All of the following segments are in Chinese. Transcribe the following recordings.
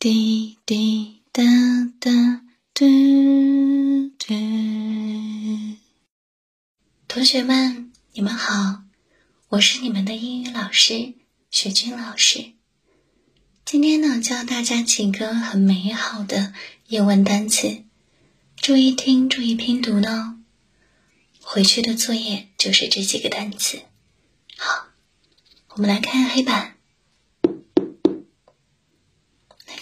滴滴答答，嘟嘟。同学们，你们好，我是你们的英语老师雪君老师。今天呢，教大家几个很美好的英文单词，注意听，注意拼读呢。回去的作业就是这几个单词。好，我们来看黑板。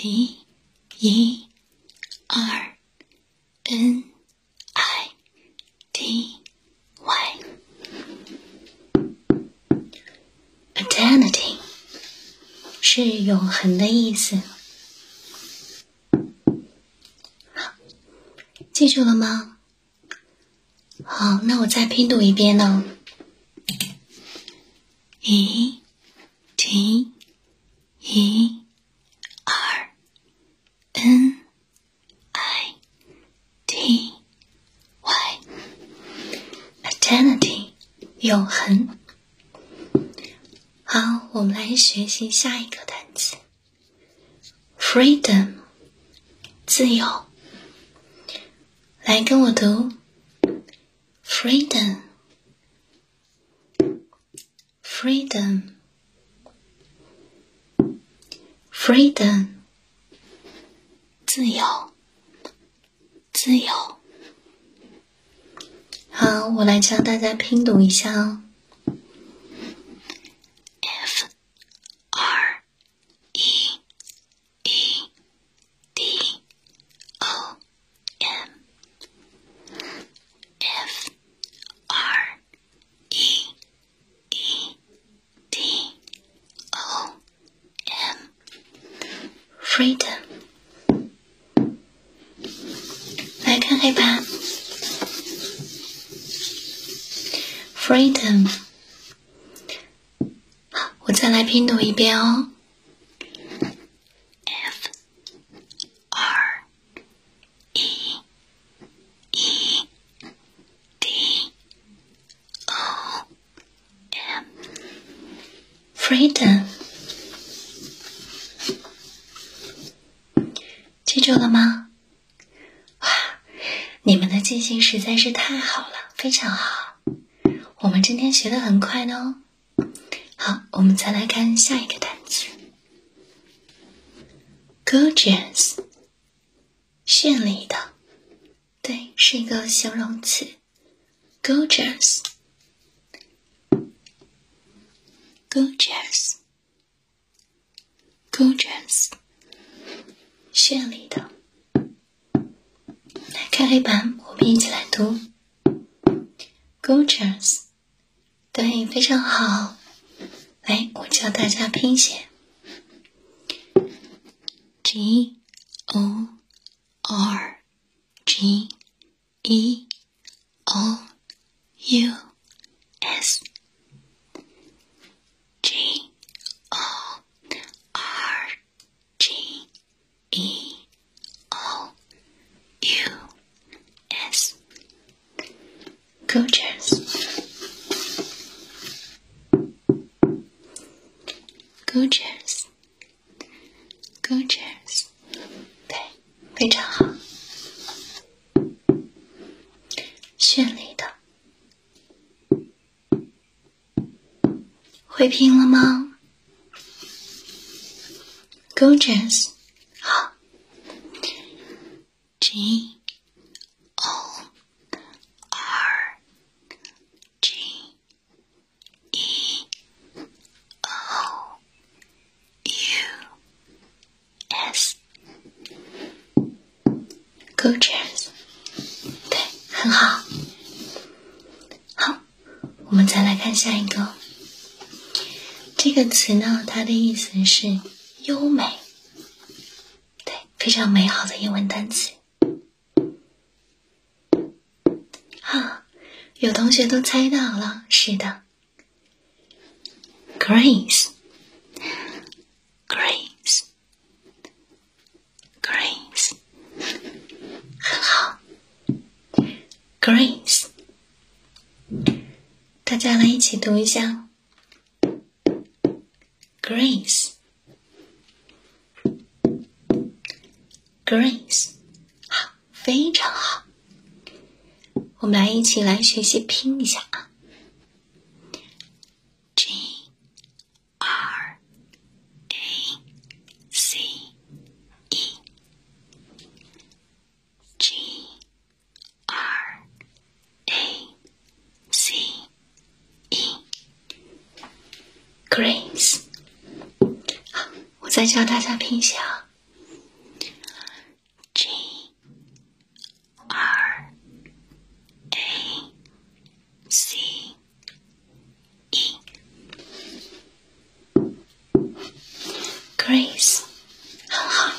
T E R N I T Y Eternity 是永恒的意思。记住了吗？好，那我再拼读一遍呢。E T E R N I T Y eternity 永恒。好，我们来学习下一个单词：freedom 自由。来跟我读：freedom。freedom, freedom，自由，自由。好，我来教大家拼读一下哦。F R E E D O M，F R E E D O M，freedom 来看黑板。，freedom，好，我再来拼读一遍哦，f r e e d o m，freedom。记住了吗？哇，你们的记性实在是太好了，非常好。我们今天学的很快的哦。好，我们再来看下一个单词，gorgeous，绚丽的，对，是一个形容词，gorgeous，gorgeous，gorgeous。绚丽的，来看黑板，我们一起来读，gorgeous，对，非常好。来，我教大家拼写，g o r g e o u Gorgeous，对，非常好，绚丽的，会拼了吗？Gorgeous，好，G。Gorgeous，对，很好。好，我们再来看下一个。这个词呢，它的意思是优美，对，非常美好的英文单词。好，有同学都猜到了，是的，Grace，Grace，Grace，很好，Grace，一起读一下。Grace，Grace，好，非常好。我们来一起来学习拼一下啊，G R A C E，G R A C E，Grace。再教大家拼写，G R A C E，Grace，很好。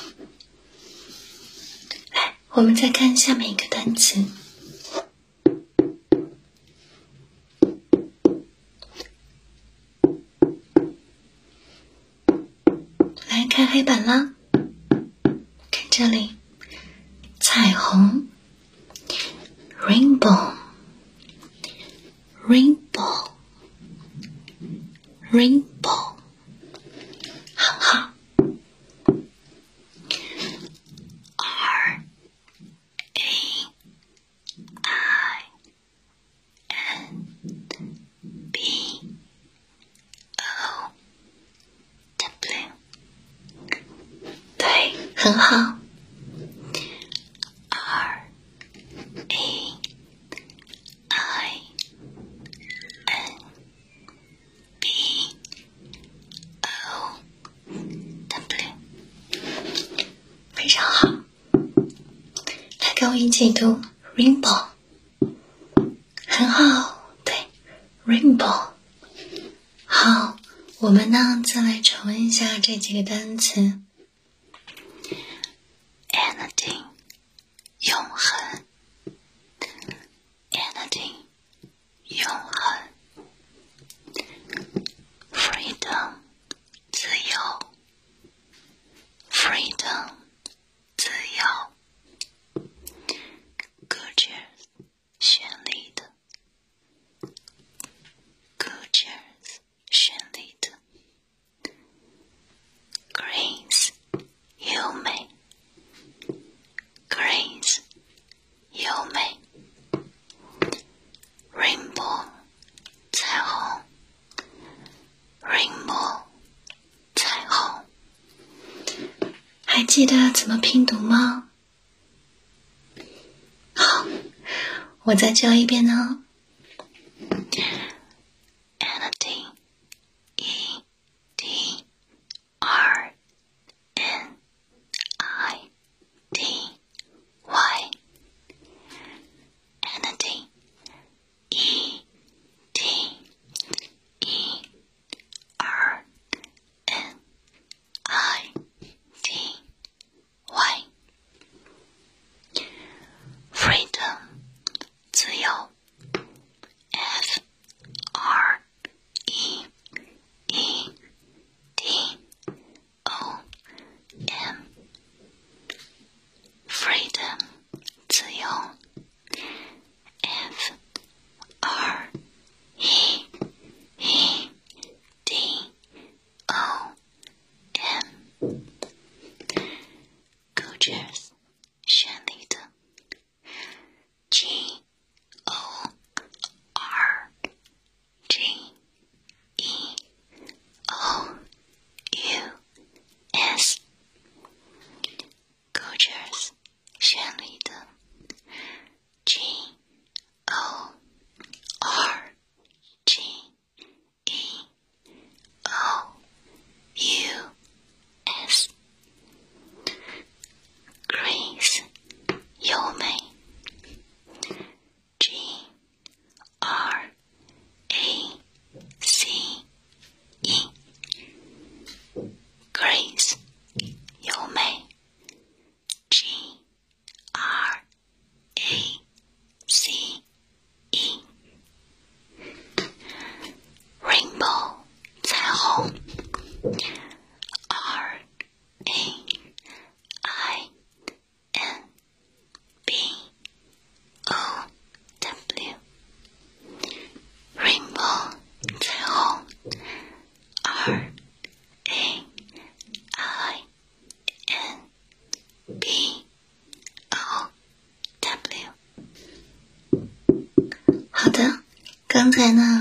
来，我们再看下面一个单词。黑板啦，看这里，彩虹，rainbow，rainbow，rainbow，很好。很好，R A I N B O W，非常好。来跟我一起读 rainbow，很好，对，rainbow。好，我们呢再来重温一下这几个单词。还记得怎么拼读吗？好，我再教一遍呢。Cheers. Great.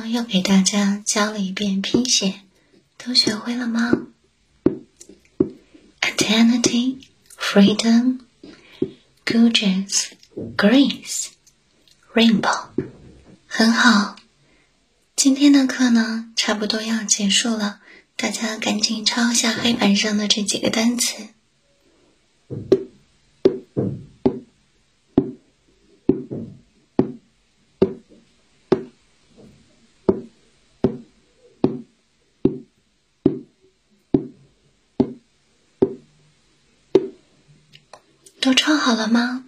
又给大家教了一遍拼写，都学会了吗？Eternity, freedom, gorgeous, grace, rainbow，很好。今天的课呢，差不多要结束了，大家赶紧抄下黑板上的这几个单词。都穿好了吗？